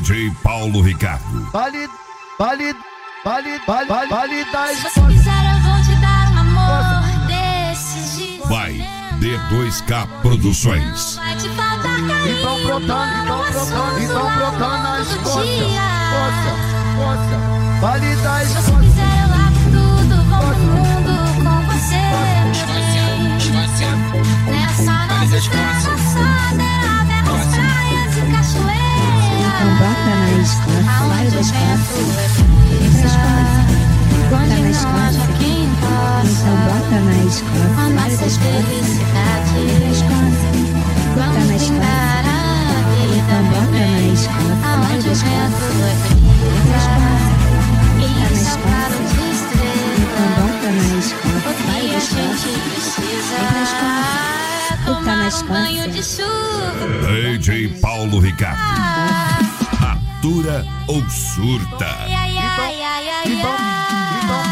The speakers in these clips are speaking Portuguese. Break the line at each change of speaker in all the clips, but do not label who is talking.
DJ Paulo Ricardo.
Vale, vale, vale, vale, vale, vale das
Se você quiser, eu vou te dar um amor desses dias.
Vai, D2K Produções.
Vai te faltar carinho.
Então brotando, então brotando, então brotando costas.
dia.
Força, força. Vale das
Se você quiser, eu
na escola,
A
vai da
nossa
escola.
felicidade
Entra escola. Bota na escola. Então bota na escola, vai
Aonde
da
o
escola.
vento
Entra escola.
vai
Bota na
E
escola.
claro de
Então na
O que a gente precisa
na Então na
um banho de chuva
DJ Paulo Ricardo. Atura ou surta?
Então,
ai.
então,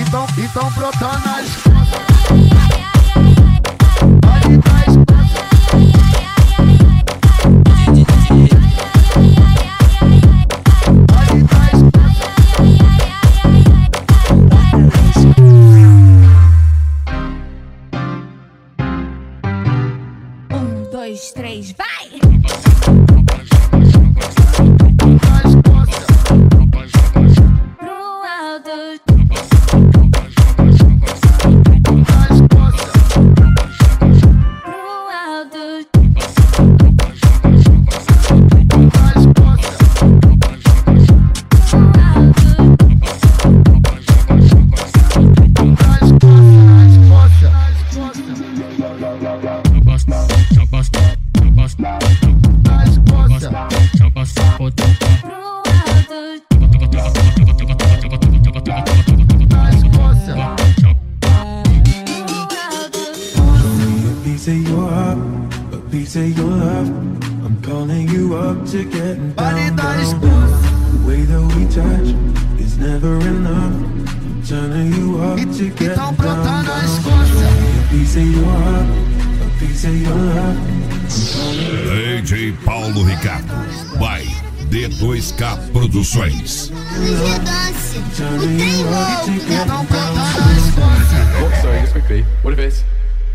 então, então brotando as
a piece of your love. I'm calling you up to get down, down. The way that we touch is never enough. I'm turning you up to get down, down. A piece of your heart, a piece of your love.
DJ Paulo Ricardo. Vai, D2K Produções.
Sorry, just quickly. What if it's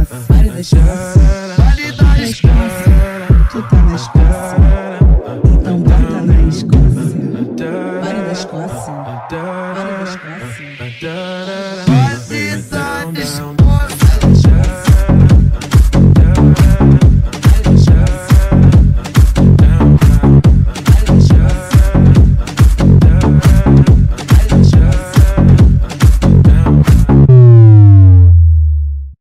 escassa, vale da escassa, vale
da escassa, tu tá na escassa, então bota na escassa, vale da escassa, vale